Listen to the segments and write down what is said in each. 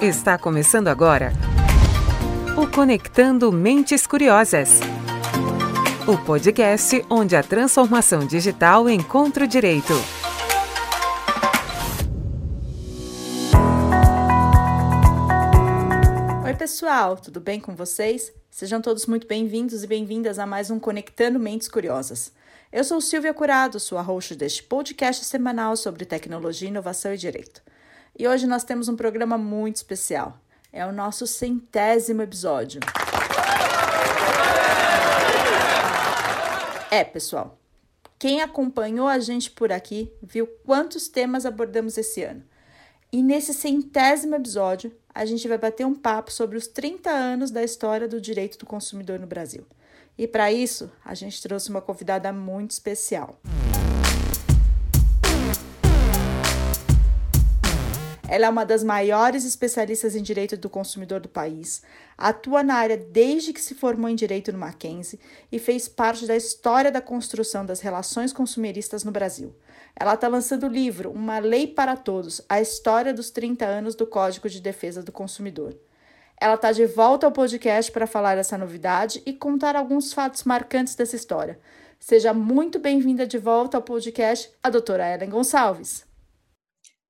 Está começando agora o Conectando Mentes Curiosas. O podcast onde a transformação digital encontra o direito. Oi, pessoal, tudo bem com vocês? Sejam todos muito bem-vindos e bem-vindas a mais um Conectando Mentes Curiosas. Eu sou Silvia Curado, sua host deste podcast semanal sobre tecnologia, inovação e direito. E hoje nós temos um programa muito especial. É o nosso centésimo episódio. É, pessoal. Quem acompanhou a gente por aqui viu quantos temas abordamos esse ano. E nesse centésimo episódio, a gente vai bater um papo sobre os 30 anos da história do direito do consumidor no Brasil. E para isso, a gente trouxe uma convidada muito especial. Ela é uma das maiores especialistas em direito do consumidor do país, atua na área desde que se formou em direito no Mackenzie e fez parte da história da construção das relações consumeristas no Brasil. Ela está lançando o livro Uma Lei para Todos A História dos 30 Anos do Código de Defesa do Consumidor. Ela está de volta ao podcast para falar dessa novidade e contar alguns fatos marcantes dessa história. Seja muito bem-vinda de volta ao podcast, a doutora Ellen Gonçalves.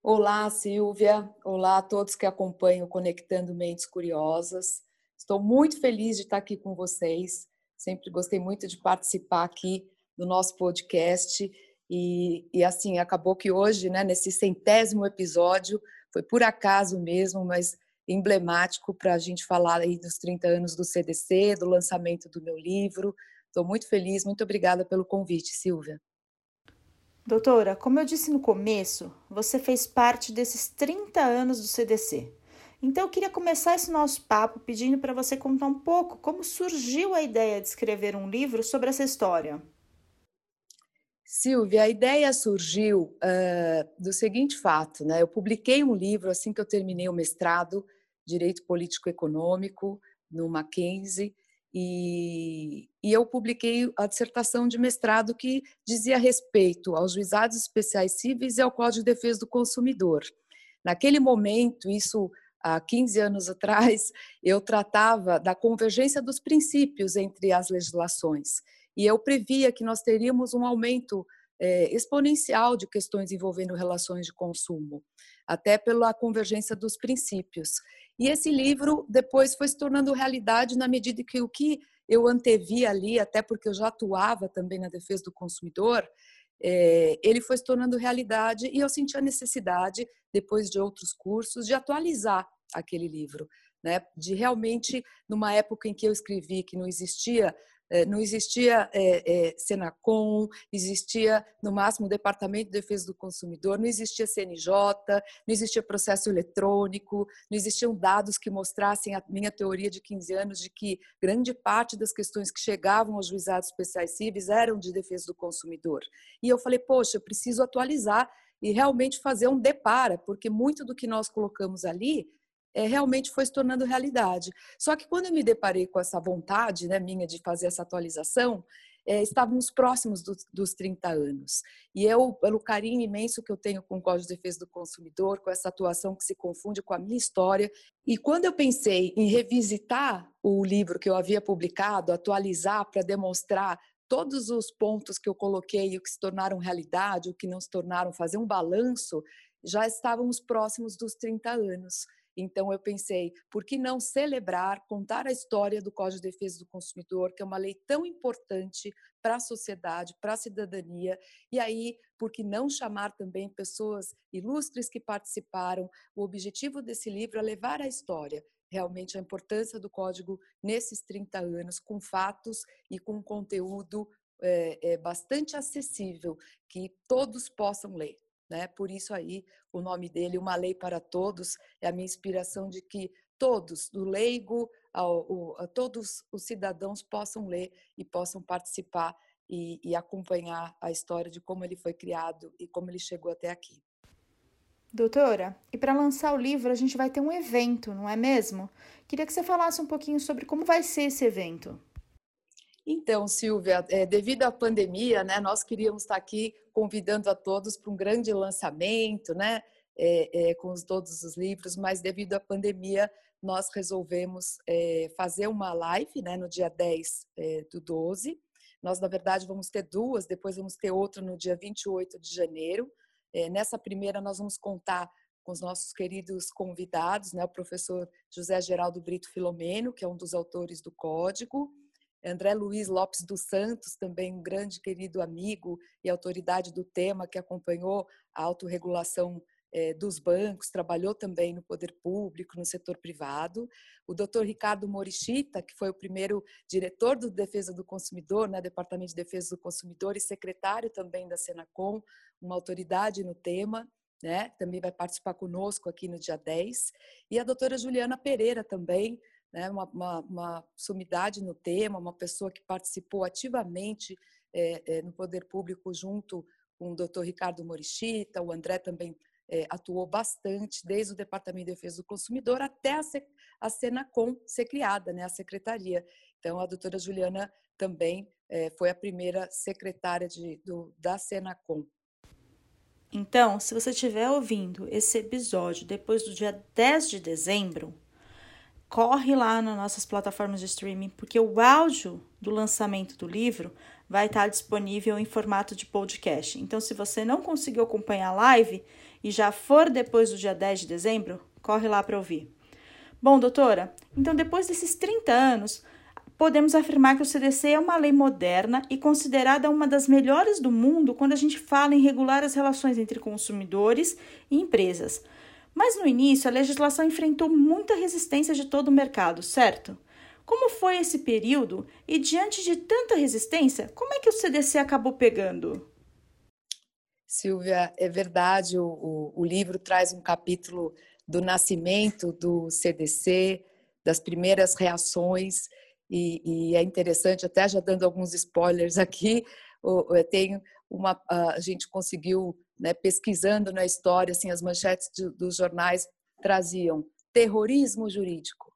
Olá, Silvia. Olá a todos que acompanham Conectando Mentes Curiosas. Estou muito feliz de estar aqui com vocês. Sempre gostei muito de participar aqui do nosso podcast. E, e assim, acabou que hoje, né, nesse centésimo episódio, foi por acaso mesmo, mas emblemático para a gente falar aí dos 30 anos do CDC, do lançamento do meu livro. Estou muito feliz, muito obrigada pelo convite, Silvia. Doutora, como eu disse no começo, você fez parte desses 30 anos do CDC. Então eu queria começar esse nosso papo pedindo para você contar um pouco como surgiu a ideia de escrever um livro sobre essa história. Silvia, a ideia surgiu uh, do seguinte fato, né? Eu publiquei um livro assim que eu terminei o mestrado, Direito Político Econômico, no Mackenzie, e, e, eu publiquei a dissertação de mestrado que dizia respeito aos juizados especiais cíveis e ao Código de Defesa do Consumidor. Naquele momento, isso há 15 anos atrás, eu tratava da convergência dos princípios entre as legislações e eu previa que nós teríamos um aumento é, exponencial de questões envolvendo relações de consumo, até pela convergência dos princípios. E esse livro depois foi se tornando realidade na medida que o que eu antevia ali, até porque eu já atuava também na defesa do consumidor, é, ele foi se tornando realidade e eu senti a necessidade, depois de outros cursos, de atualizar aquele livro. Né, de realmente, numa época em que eu escrevi que não existia não existia é, é, Senacom, existia no máximo o Departamento de Defesa do Consumidor, não existia CNJ, não existia processo eletrônico, não existiam dados que mostrassem a minha teoria de 15 anos de que grande parte das questões que chegavam aos juizados especiais civis eram de defesa do consumidor. E eu falei, poxa, eu preciso atualizar e realmente fazer um depara, porque muito do que nós colocamos ali é, realmente foi se tornando realidade. Só que quando eu me deparei com essa vontade né, minha de fazer essa atualização, é, estávamos próximos do, dos 30 anos. E eu, pelo carinho imenso que eu tenho com o Código de Defesa do Consumidor, com essa atuação que se confunde com a minha história, e quando eu pensei em revisitar o livro que eu havia publicado, atualizar para demonstrar todos os pontos que eu coloquei, o que se tornaram realidade, o que não se tornaram, fazer um balanço, já estávamos próximos dos 30 anos. Então eu pensei, por que não celebrar, contar a história do Código de Defesa do Consumidor, que é uma lei tão importante para a sociedade, para a cidadania, e aí, por que não chamar também pessoas ilustres que participaram? O objetivo desse livro é levar a história, realmente a importância do código nesses 30 anos, com fatos e com conteúdo é, é, bastante acessível, que todos possam ler. Né? Por isso aí o nome dele, Uma Lei para Todos, é a minha inspiração de que todos, do leigo ao, a todos os cidadãos possam ler e possam participar e, e acompanhar a história de como ele foi criado e como ele chegou até aqui. Doutora, e para lançar o livro a gente vai ter um evento, não é mesmo? Queria que você falasse um pouquinho sobre como vai ser esse evento. Então, Silvia, é, devido à pandemia, né, nós queríamos estar aqui convidando a todos para um grande lançamento, né? é, é, com todos os livros, mas devido à pandemia, nós resolvemos é, fazer uma live né, no dia 10 é, do 12. Nós, na verdade, vamos ter duas, depois vamos ter outra no dia 28 de janeiro. É, nessa primeira, nós vamos contar com os nossos queridos convidados, né, o professor José Geraldo Brito Filomeno, que é um dos autores do Código, André Luiz Lopes dos Santos, também um grande querido amigo e autoridade do tema, que acompanhou a autorregulação eh, dos bancos, trabalhou também no poder público, no setor privado. O doutor Ricardo Morichita, que foi o primeiro diretor do Defesa do Consumidor, né, Departamento de Defesa do Consumidor e secretário também da Senacom, uma autoridade no tema. Né, também vai participar conosco aqui no dia 10. E a doutora Juliana Pereira também, né, uma, uma, uma, sumidade no tema, uma pessoa que participou ativamente é, é, no poder público junto com o doutor Ricardo Morichita, o André também é, atuou bastante, desde o Departamento de Defesa do Consumidor até a, a Senacom ser criada, né, a secretaria. Então, a doutora Juliana também foi a primeira secretária de, do, da Senacom. Então, se você estiver ouvindo esse episódio depois do dia 10 de dezembro, corre lá nas nossas plataformas de streaming, porque o áudio do lançamento do livro vai estar disponível em formato de podcast. Então, se você não conseguiu acompanhar a live e já for depois do dia 10 de dezembro, corre lá para ouvir. Bom, doutora, então depois desses 30 anos, podemos afirmar que o CDC é uma lei moderna e considerada uma das melhores do mundo quando a gente fala em regular as relações entre consumidores e empresas. Mas no início, a legislação enfrentou muita resistência de todo o mercado, certo? Como foi esse período e, diante de tanta resistência, como é que o CDC acabou pegando? Silvia, é verdade, o, o, o livro traz um capítulo do nascimento do CDC, das primeiras reações, e, e, é interessante, até já dando alguns spoilers aqui, tem uma, a gente conseguiu né, pesquisando na história, assim, as manchetes de, dos jornais traziam terrorismo jurídico.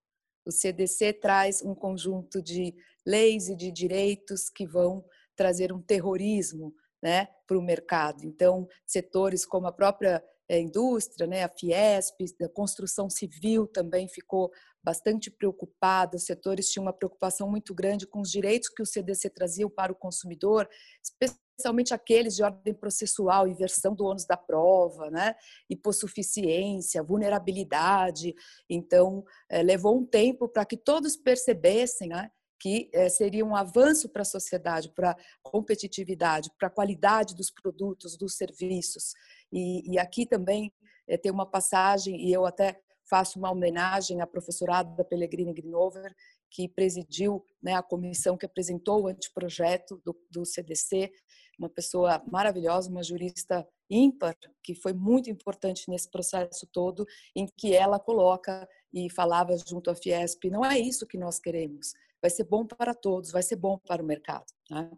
O CDC traz um conjunto de leis e de direitos que vão trazer um terrorismo né, para o mercado. Então, setores como a própria é, indústria, né, a Fiesp, a construção civil também ficou bastante preocupada, os setores tinham uma preocupação muito grande com os direitos que o CDC trazia para o consumidor, especialmente aqueles de ordem processual, inversão do ônus da prova, né? hipossuficiência, vulnerabilidade. Então, é, levou um tempo para que todos percebessem né, que é, seria um avanço para a sociedade, para a competitividade, para a qualidade dos produtos, dos serviços. E, e aqui também é, tem uma passagem, e eu até faço uma homenagem à professorada Pellegrini Grinover, que presidiu né, a comissão que apresentou o anteprojeto do, do CDC, uma pessoa maravilhosa, uma jurista ímpar, que foi muito importante nesse processo todo, em que ela coloca e falava junto à Fiesp, não é isso que nós queremos, vai ser bom para todos, vai ser bom para o mercado. Né?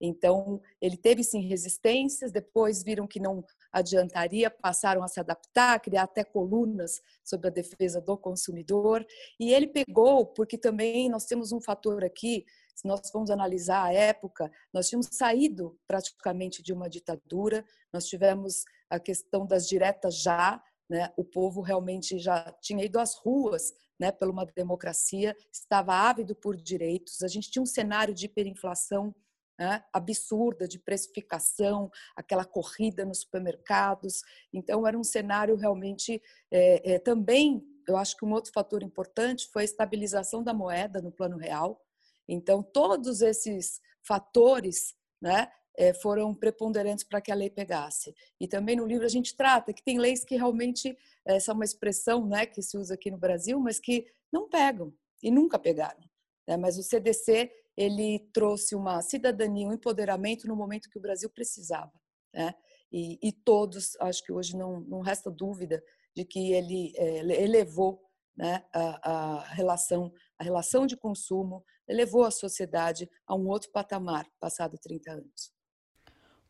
Então, ele teve sim resistências, depois viram que não adiantaria, passaram a se adaptar, criar até colunas sobre a defesa do consumidor. E ele pegou, porque também nós temos um fator aqui, se nós formos analisar a época, nós tínhamos saído praticamente de uma ditadura, nós tivemos a questão das diretas já, né? o povo realmente já tinha ido às ruas né, por uma democracia, estava ávido por direitos, a gente tinha um cenário de hiperinflação né, absurda de precificação, aquela corrida nos supermercados. Então, era um cenário realmente é, é, também. Eu acho que um outro fator importante foi a estabilização da moeda no plano real. Então, todos esses fatores né, é, foram preponderantes para que a lei pegasse. E também no livro a gente trata que tem leis que realmente, essa é uma expressão né, que se usa aqui no Brasil, mas que não pegam e nunca pegaram. Né? Mas o CDC ele trouxe uma cidadania, um empoderamento no momento que o Brasil precisava. Né? E, e todos, acho que hoje não, não resta dúvida de que ele é, elevou né, a, a, relação, a relação de consumo, elevou a sociedade a um outro patamar, passado 30 anos.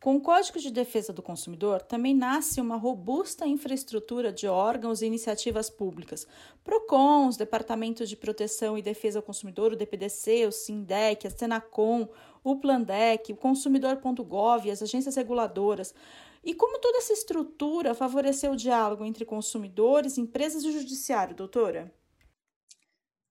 Com o Código de Defesa do Consumidor, também nasce uma robusta infraestrutura de órgãos e iniciativas públicas. PROCONs, Departamento de Proteção e Defesa ao Consumidor, o DPDC, o SINDEC, a Senacom, o Plandec, o Consumidor.gov, as agências reguladoras. E como toda essa estrutura favoreceu o diálogo entre consumidores, empresas e judiciário, doutora?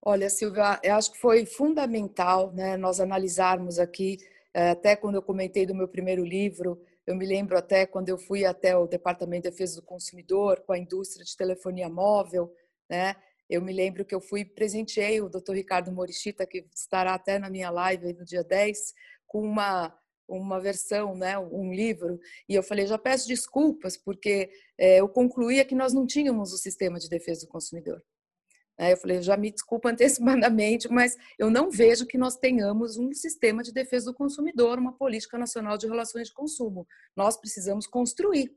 Olha, Silvia, eu acho que foi fundamental né, nós analisarmos aqui, eh, até quando eu comentei do meu primeiro livro, eu me lembro até quando eu fui até o Departamento de Defesa do Consumidor com a indústria de telefonia móvel, né? Eu me lembro que eu fui presenteei o Dr. Ricardo Morichita, que estará até na minha live no dia 10, com uma uma versão, né, um livro, e eu falei, já peço desculpas, porque é, eu concluía que nós não tínhamos o sistema de defesa do consumidor. Eu falei, já me desculpa antecipadamente, mas eu não vejo que nós tenhamos um sistema de defesa do consumidor, uma política nacional de relações de consumo. Nós precisamos construir.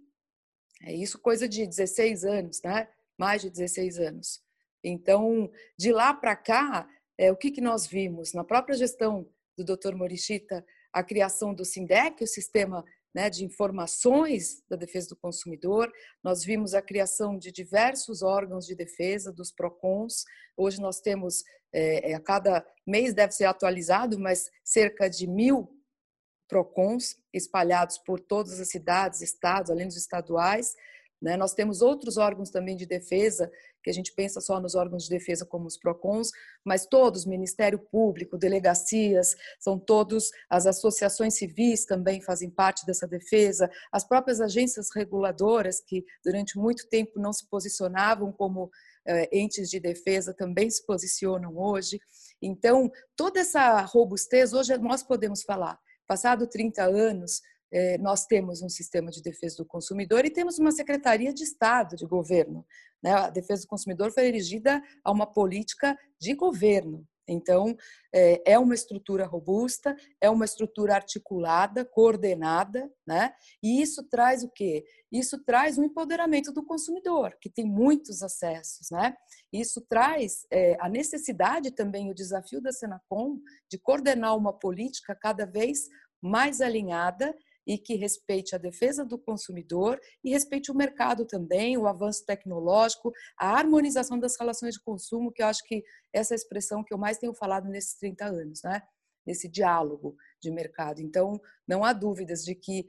É isso coisa de 16 anos, né? Mais de 16 anos. Então, de lá para cá, é, o que, que nós vimos? Na própria gestão do Dr. Morichita, a criação do SINDEC, o Sistema né, de Informações da Defesa do Consumidor, nós vimos a criação de diversos órgãos de defesa, dos PROCONs. Hoje nós temos, é, a cada mês deve ser atualizado, mas cerca de mil PROCONs espalhados por todas as cidades, estados, além dos estaduais. Né? Nós temos outros órgãos também de defesa, que a gente pensa só nos órgãos de defesa como os PROCONs, mas todos, Ministério Público, delegacias, são todos, as associações civis também fazem parte dessa defesa, as próprias agências reguladoras, que durante muito tempo não se posicionavam como eh, entes de defesa, também se posicionam hoje. Então, toda essa robustez, hoje nós podemos falar, passado 30 anos, nós temos um sistema de defesa do consumidor e temos uma secretaria de Estado, de governo. Né? A defesa do consumidor foi erigida a uma política de governo. Então, é, é uma estrutura robusta, é uma estrutura articulada, coordenada, né? E isso traz o quê? Isso traz um empoderamento do consumidor, que tem muitos acessos, né? Isso traz é, a necessidade também, o desafio da Senacom de coordenar uma política cada vez mais alinhada e que respeite a defesa do consumidor e respeite o mercado também, o avanço tecnológico, a harmonização das relações de consumo, que eu acho que essa é a expressão que eu mais tenho falado nesses 30 anos, né? Nesse diálogo de mercado. Então, não há dúvidas de que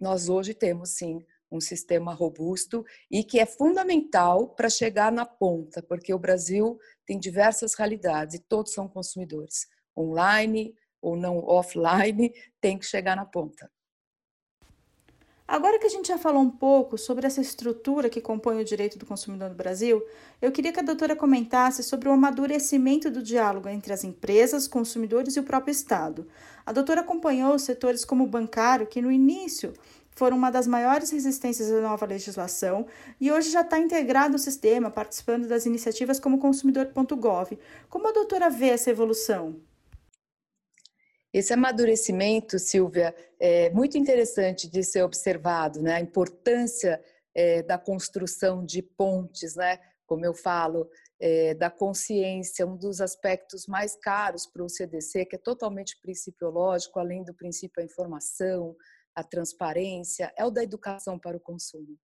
nós hoje temos sim um sistema robusto e que é fundamental para chegar na ponta, porque o Brasil tem diversas realidades e todos são consumidores, online ou não offline, tem que chegar na ponta. Agora que a gente já falou um pouco sobre essa estrutura que compõe o direito do consumidor no Brasil, eu queria que a doutora comentasse sobre o amadurecimento do diálogo entre as empresas, consumidores e o próprio Estado. A doutora acompanhou setores como o bancário, que no início foram uma das maiores resistências à nova legislação e hoje já está integrado ao sistema, participando das iniciativas como consumidor.gov. Como a doutora vê essa evolução? Esse amadurecimento, Silvia, é muito interessante de ser observado, né? A importância é, da construção de pontes, né? Como eu falo, é, da consciência, um dos aspectos mais caros para o CDC, que é totalmente principiológico, além do princípio da informação, a transparência, é o da educação para o consumo,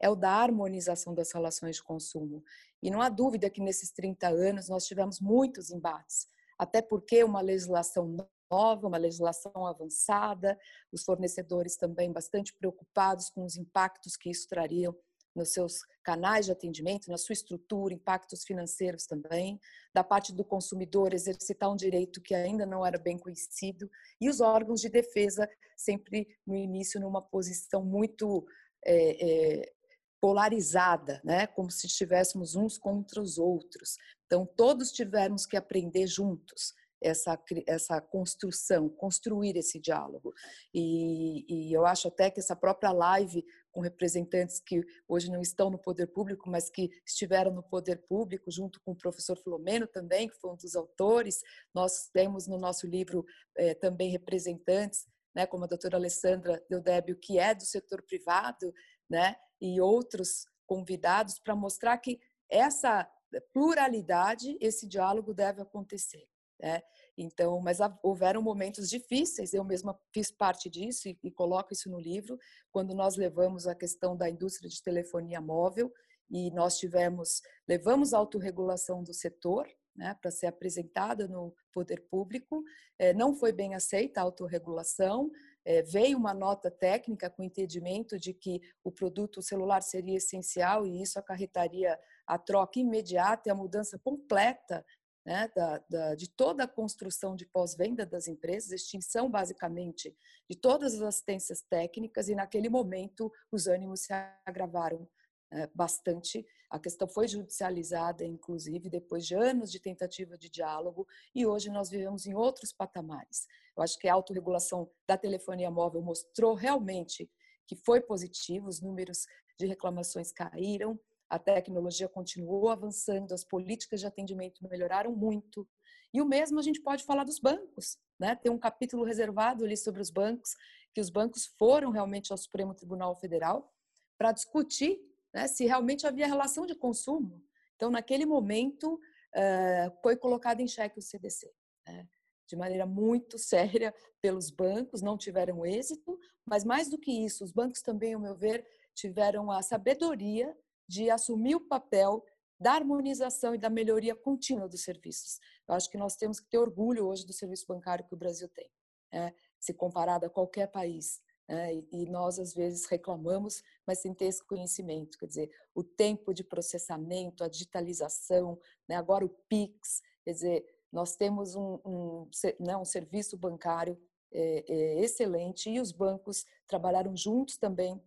é o da harmonização das relações de consumo. E não há dúvida que nesses 30 anos nós tivemos muitos embates, até porque uma legislação nova, uma legislação avançada, os fornecedores também bastante preocupados com os impactos que isso traria nos seus canais de atendimento, na sua estrutura, impactos financeiros também, da parte do consumidor exercitar um direito que ainda não era bem conhecido, e os órgãos de defesa sempre no início numa posição muito é, é, polarizada, né? como se estivéssemos uns contra os outros. Então, todos tivemos que aprender juntos essa, essa construção, construir esse diálogo. E, e, eu acho até que essa própria live com representantes que hoje não estão no poder público, mas que estiveram no poder público, junto com o professor Filomeno também, que foi um dos autores, nós temos no nosso livro eh, também representantes, né, como a doutora Alessandra Deodébio, que é do setor privado, né, e outros convidados para mostrar que essa pluralidade, esse diálogo deve acontecer. Né? Então, mas houveram momentos difíceis, eu mesma fiz parte disso e, e coloco isso no livro, quando nós levamos a questão da indústria de telefonia móvel e nós tivemos, levamos a autorregulação do setor, né, para ser apresentada no poder público. É, não foi bem aceita a autorregulação, é, veio uma nota técnica com entendimento de que o produto celular seria essencial e isso acarretaria a troca imediata e a mudança completa né, da, da, de toda a construção de pós-venda das empresas, extinção basicamente de todas as assistências técnicas, e naquele momento os ânimos se agravaram é, bastante. A questão foi judicializada, inclusive, depois de anos de tentativa de diálogo, e hoje nós vivemos em outros patamares. Eu acho que a autorregulação da telefonia móvel mostrou realmente que foi positivo, os números de reclamações caíram, a tecnologia continuou avançando, as políticas de atendimento melhoraram muito. E o mesmo a gente pode falar dos bancos, né? Tem um capítulo reservado ali sobre os bancos, que os bancos foram realmente ao Supremo Tribunal Federal para discutir né, se realmente havia relação de consumo. Então, naquele momento, uh, foi colocado em xeque o CDC. Né? de maneira muito séria pelos bancos, não tiveram êxito, mas mais do que isso, os bancos também, ao meu ver, tiveram a sabedoria de assumir o papel da harmonização e da melhoria contínua dos serviços. Eu acho que nós temos que ter orgulho hoje do serviço bancário que o Brasil tem, né? se comparado a qualquer país. Né? E nós, às vezes, reclamamos, mas sem ter esse conhecimento. Quer dizer, o tempo de processamento, a digitalização, né? agora o PIX, quer dizer, nós temos um, um, né, um serviço bancário é, é, excelente e os bancos trabalharam juntos também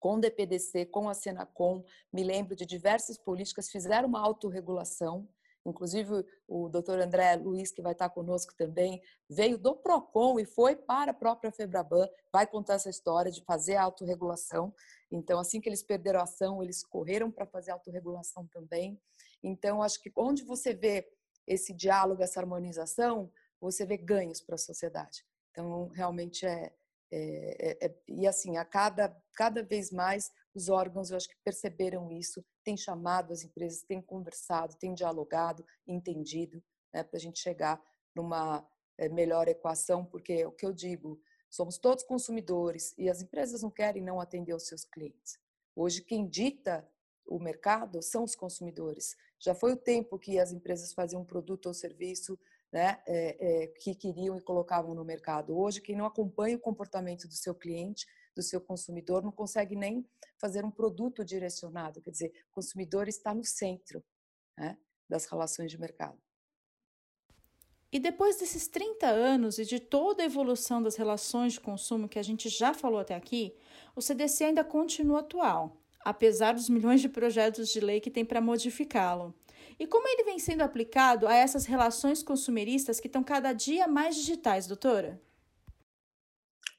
com o DPDC, com a Senacom, me lembro de diversas políticas, fizeram uma autorregulação, inclusive o doutor André Luiz, que vai estar conosco também, veio do PROCON e foi para a própria FEBRABAN, vai contar essa história de fazer a autorregulação. Então, assim que eles perderam a ação, eles correram para fazer a autorregulação também. Então, acho que onde você vê esse diálogo, essa harmonização, você vê ganhos para a sociedade. Então, realmente é, é, é, é, e assim, a cada, cada vez mais os órgãos, eu acho que perceberam isso, têm chamado as empresas, têm conversado, têm dialogado, entendido, né, para a gente chegar numa é, melhor equação, porque o que eu digo, somos todos consumidores e as empresas não querem não atender os seus clientes. Hoje, quem dita o mercado são os consumidores. Já foi o tempo que as empresas faziam um produto ou serviço né, é, é, que queriam e colocavam no mercado. Hoje, quem não acompanha o comportamento do seu cliente, do seu consumidor, não consegue nem fazer um produto direcionado. Quer dizer, o consumidor está no centro né, das relações de mercado. E depois desses 30 anos e de toda a evolução das relações de consumo que a gente já falou até aqui, o CDC ainda continua atual, apesar dos milhões de projetos de lei que tem para modificá-lo. E como ele vem sendo aplicado a essas relações consumeristas que estão cada dia mais digitais, doutora?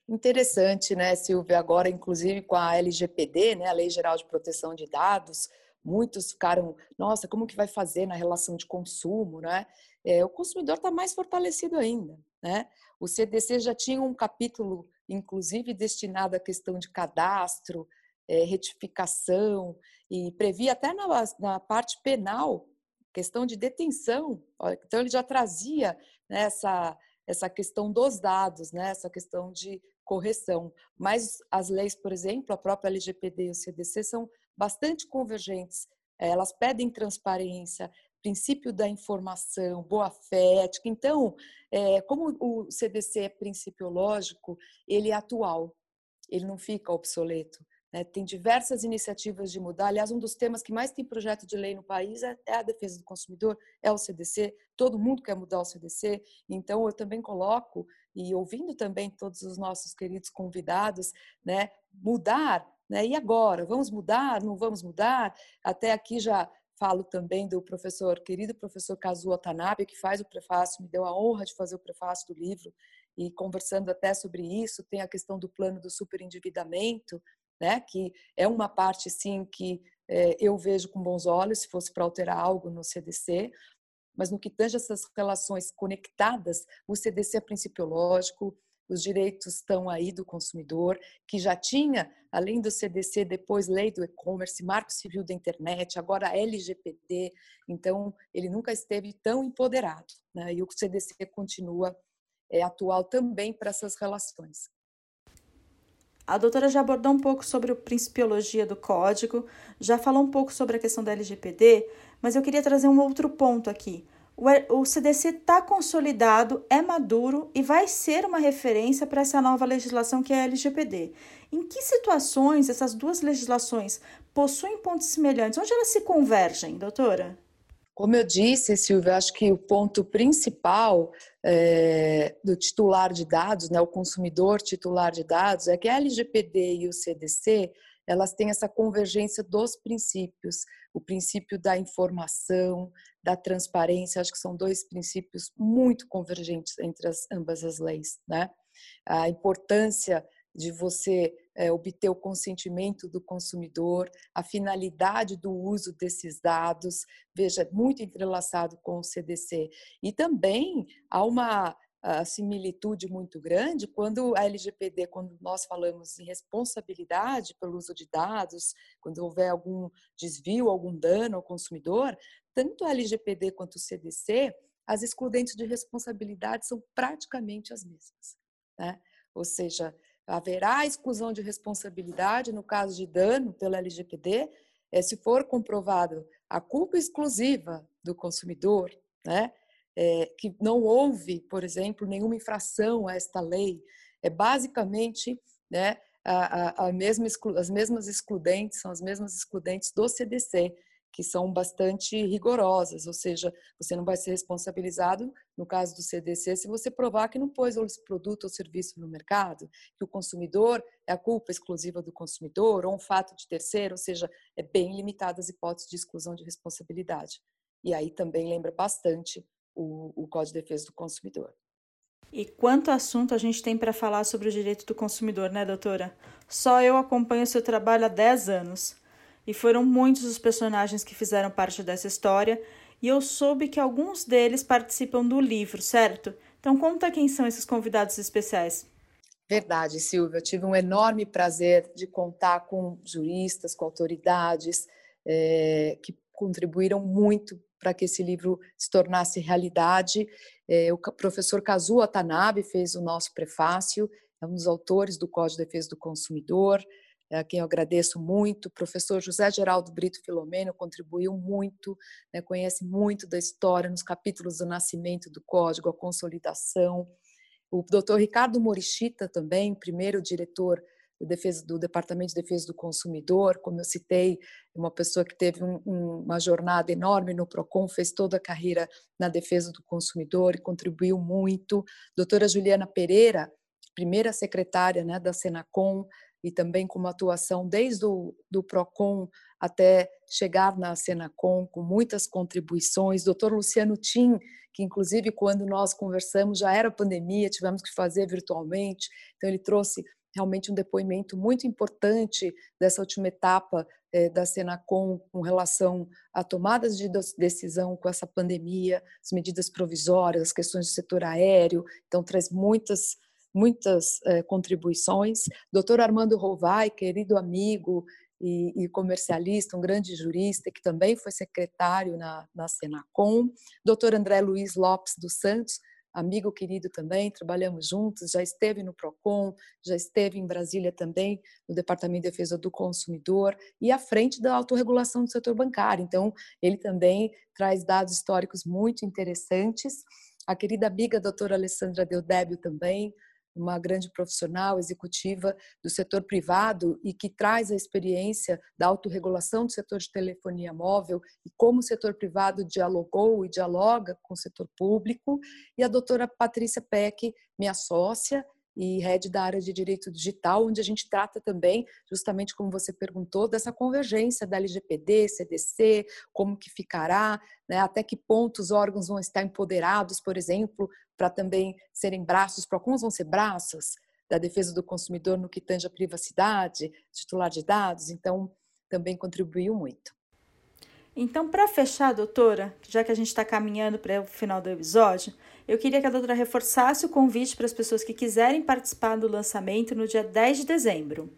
Interessante, né, Silvia? Agora, inclusive com a LGPD, né, a Lei Geral de Proteção de Dados, muitos ficaram, nossa, como que vai fazer na relação de consumo, né? É, o consumidor está mais fortalecido ainda, né? O CDC já tinha um capítulo, inclusive, destinado à questão de cadastro, é, retificação e previa até na, na parte penal questão de detenção. Então, ele já trazia né, essa, essa questão dos dados, né, essa questão de correção. Mas as leis, por exemplo, a própria LGPD e o CDC são bastante convergentes. Elas pedem transparência, princípio da informação, boa-fé, ética. Então, é, como o CDC é principiológico, ele é atual, ele não fica obsoleto. Né? Tem diversas iniciativas de mudar. Aliás, um dos temas que mais tem projeto de lei no país é, é a defesa do consumidor, é o CDC. Todo mundo quer mudar o CDC. Então, eu também coloco, e ouvindo também todos os nossos queridos convidados, né, mudar. Né? E agora? Vamos mudar? Não vamos mudar? Até aqui já falo também do professor, querido professor Kazuo Watanabe, que faz o prefácio, me deu a honra de fazer o prefácio do livro, e conversando até sobre isso, tem a questão do plano do superendividamento, né? Que é uma parte sim que é, eu vejo com bons olhos se fosse para alterar algo no CDC, mas no que tange essas relações conectadas, o CDC é principiológico, os direitos estão aí do consumidor, que já tinha, além do CDC, depois lei do e-commerce, marco civil da internet, agora LGPD, então ele nunca esteve tão empoderado, né? e o CDC continua é, atual também para essas relações. A doutora já abordou um pouco sobre a principiologia do código, já falou um pouco sobre a questão da LGPD, mas eu queria trazer um outro ponto aqui. o CDC está consolidado, é maduro e vai ser uma referência para essa nova legislação que é a LGPD. Em que situações essas duas legislações possuem pontos semelhantes? Onde elas se convergem, doutora? Como eu disse, Silvia, acho que o ponto principal é, do titular de dados, né, o consumidor titular de dados, é que a LGPD e o CDC elas têm essa convergência dos princípios, o princípio da informação, da transparência, acho que são dois princípios muito convergentes entre as, ambas as leis, né? A importância de você é, obter o consentimento do consumidor, a finalidade do uso desses dados, veja, muito entrelaçado com o CDC. E também há uma a similitude muito grande quando a LGPD, quando nós falamos em responsabilidade pelo uso de dados, quando houver algum desvio, algum dano ao consumidor, tanto a LGPD quanto o CDC, as excludentes de responsabilidade são praticamente as mesmas. Né? Ou seja, haverá exclusão de responsabilidade no caso de dano pela LGPD, é, se for comprovado a culpa exclusiva do consumidor, né? é, que não houve, por exemplo, nenhuma infração a esta lei, é basicamente né, a, a, a mesma, as mesmas excludentes, são as mesmas excludentes do CDC, que são bastante rigorosas, ou seja, você não vai ser responsabilizado, no caso do CDC, se você provar que não pôs o produto ou serviço no mercado, que o consumidor é a culpa exclusiva do consumidor, ou um fato de terceiro, ou seja, é bem limitadas as hipóteses de exclusão de responsabilidade. E aí também lembra bastante o, o Código de Defesa do Consumidor. E quanto assunto a gente tem para falar sobre o direito do consumidor, né, doutora? Só eu acompanho o seu trabalho há 10 anos. E foram muitos os personagens que fizeram parte dessa história, e eu soube que alguns deles participam do livro, certo? Então conta quem são esses convidados especiais. Verdade, Silvia. Eu tive um enorme prazer de contar com juristas, com autoridades é, que contribuíram muito para que esse livro se tornasse realidade. É, o professor Kazuo Watanabe fez o nosso prefácio, é um dos autores do Código de Defesa do Consumidor, a quem eu agradeço muito. O professor José Geraldo Brito Filomeno contribuiu muito, né, conhece muito da história nos capítulos do nascimento do Código, a consolidação. O doutor Ricardo Morichita também, primeiro diretor do, Departamento de Defesa do Consumidor, como eu citei, uma pessoa que teve um, uma jornada enorme no PROCON, fez toda a carreira na defesa do consumidor e contribuiu muito. Doutora Juliana Pereira, primeira secretária né, da Senacom, e também com uma atuação desde o do PROCON até chegar na Senacom, com muitas contribuições. Doutor Luciano Tim, que inclusive quando nós conversamos já era pandemia, tivemos que fazer virtualmente, então ele trouxe realmente um depoimento muito importante dessa última etapa é, da Senacom com relação a tomadas de decisão com essa pandemia, as medidas provisórias, as questões do setor aéreo, então traz muitas muitas é, contribuições. Doutor Armando Rovai, querido amigo e, e, comercialista, um grande jurista que também foi secretário na, na Senacom. Doutor André Luiz Lopes dos Santos, amigo querido também, trabalhamos juntos, já esteve no PROCON, já esteve em Brasília também, no Departamento de Defesa do Consumidor e à frente da autorregulação do setor bancário. Então, ele também traz dados históricos muito interessantes. A querida amiga doutora Alessandra Deodébio também, uma grande profissional executiva do setor privado e que traz a experiência da autorregulação do setor de telefonia móvel e como o setor privado dialogou e dialoga com o setor público, e a doutora Patrícia Peck, minha sócia, e head da área de direito digital, onde a gente trata também, justamente como você perguntou, dessa convergência da LGPD, CDC, como que ficará, né, até que ponto os órgãos vão estar empoderados, por exemplo, para também serem braços, para alguns vão ser braços da defesa do consumidor no que tange a privacidade, titular de dados, então também contribuiu muito. Então, para fechar, doutora, já que a gente está caminhando para o final do episódio, eu queria que a doutora reforçasse o convite para as pessoas que quiserem participar do lançamento no dia 10 de dezembro.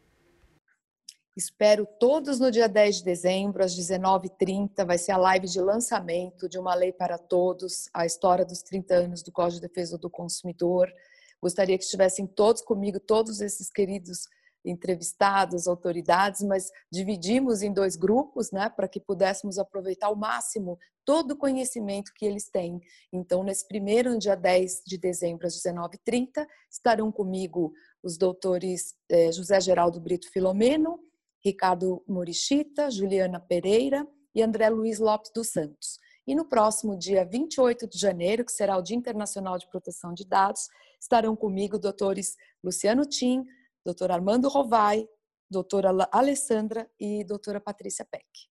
Espero todos no dia 10 de dezembro, às 19h30. Vai ser a live de lançamento de Uma Lei para Todos, a história dos 30 anos do Código de Defesa do Consumidor. Gostaria que estivessem todos comigo, todos esses queridos entrevistados, autoridades, mas dividimos em dois grupos, né, para que pudéssemos aproveitar ao máximo todo o conhecimento que eles têm. Então, nesse primeiro, dia 10 de dezembro, às 19h30, estarão comigo os doutores eh, José Geraldo Brito Filomeno, Ricardo Morichita, Juliana Pereira e André Luiz Lopes dos Santos. E no próximo dia 28 de janeiro, que será o Dia Internacional de Proteção de Dados, estarão comigo doutores Luciano Tim, doutor Armando Rovai, doutora Alessandra e doutora Patrícia Peck.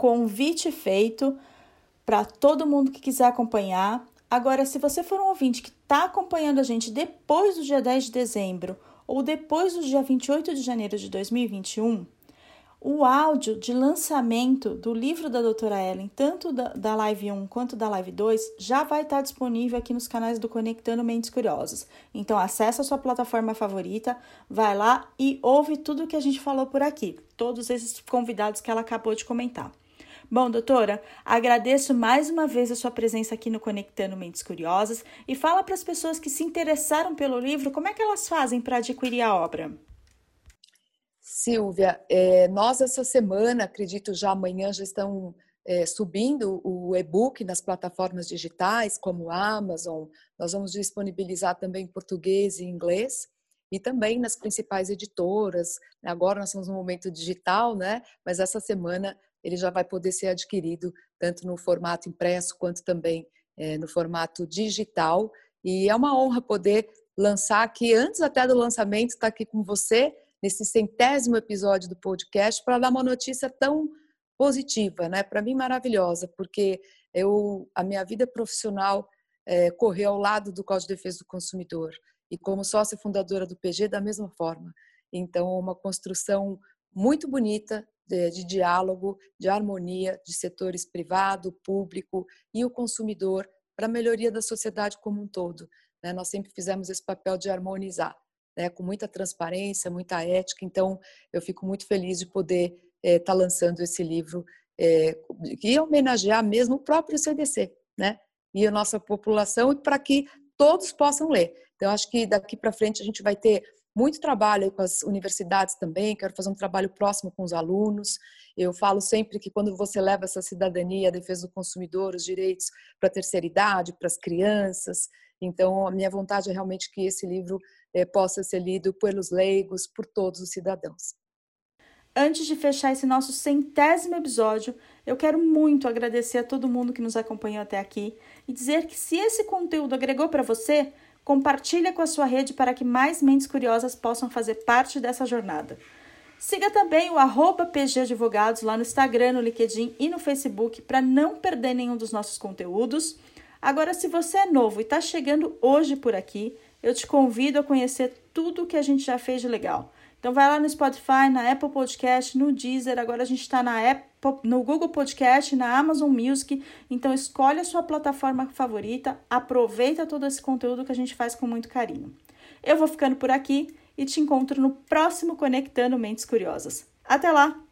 Convite feito para todo mundo que quiser acompanhar. Agora, se você for um ouvinte que está acompanhando a gente depois do dia 10 de dezembro ou depois do dia 28 de janeiro de 2021, o áudio de lançamento do livro da doutora Ellen, tanto da, da Live 1 quanto da Live 2, já vai estar disponível aqui nos canais do Conectando Mentes Curiosas. Então, acessa a sua plataforma favorita, vai lá e ouve tudo que a gente falou por aqui, todos esses convidados que ela acabou de comentar. Bom, doutora, agradeço mais uma vez a sua presença aqui no Conectando Mentes Curiosas e fala para as pessoas que se interessaram pelo livro como é que elas fazem para adquirir a obra. Silvia, é, nós essa semana, acredito já amanhã, já estão é, subindo o e-book nas plataformas digitais, como Amazon. Nós vamos disponibilizar também em português e inglês e também nas principais editoras. Agora nós estamos no momento digital, né? Mas essa semana ele já vai poder ser adquirido tanto no formato impresso quanto também é, no formato digital. E é uma honra poder lançar aqui, antes até do lançamento, estar tá aqui com você nesse centésimo episódio do podcast para dar uma notícia tão positiva, né? Para mim maravilhosa, porque eu a minha vida profissional é, correu ao lado do Código de Defesa do Consumidor e como sócia fundadora do PG da mesma forma. Então, uma construção muito bonita de, de diálogo, de harmonia de setores privado, público e o consumidor para a melhoria da sociedade como um todo. Né? Nós sempre fizemos esse papel de harmonizar né, com muita transparência, muita ética. Então, eu fico muito feliz de poder estar é, tá lançando esse livro é, que homenagear mesmo o próprio CDC, né? E a nossa população, para que todos possam ler. Então, acho que daqui para frente a gente vai ter muito trabalho com as universidades também, quero fazer um trabalho próximo com os alunos. Eu falo sempre que quando você leva essa cidadania, a defesa do consumidor, os direitos para a terceira idade, para as crianças, então a minha vontade é realmente que esse livro é, possa ser lido pelos leigos, por todos os cidadãos. Antes de fechar esse nosso centésimo episódio, eu quero muito agradecer a todo mundo que nos acompanhou até aqui e dizer que se esse conteúdo agregou para você, compartilha com a sua rede para que mais mentes curiosas possam fazer parte dessa jornada. Siga também o arroba PG Advogados lá no Instagram, no LinkedIn e no Facebook para não perder nenhum dos nossos conteúdos. Agora, se você é novo e está chegando hoje por aqui, eu te convido a conhecer tudo que a gente já fez de legal. Então vai lá no Spotify, na Apple Podcast, no Deezer, agora a gente está na Apple, no Google Podcast, na Amazon Music. Então escolhe a sua plataforma favorita, aproveita todo esse conteúdo que a gente faz com muito carinho. Eu vou ficando por aqui e te encontro no próximo Conectando Mentes Curiosas. Até lá!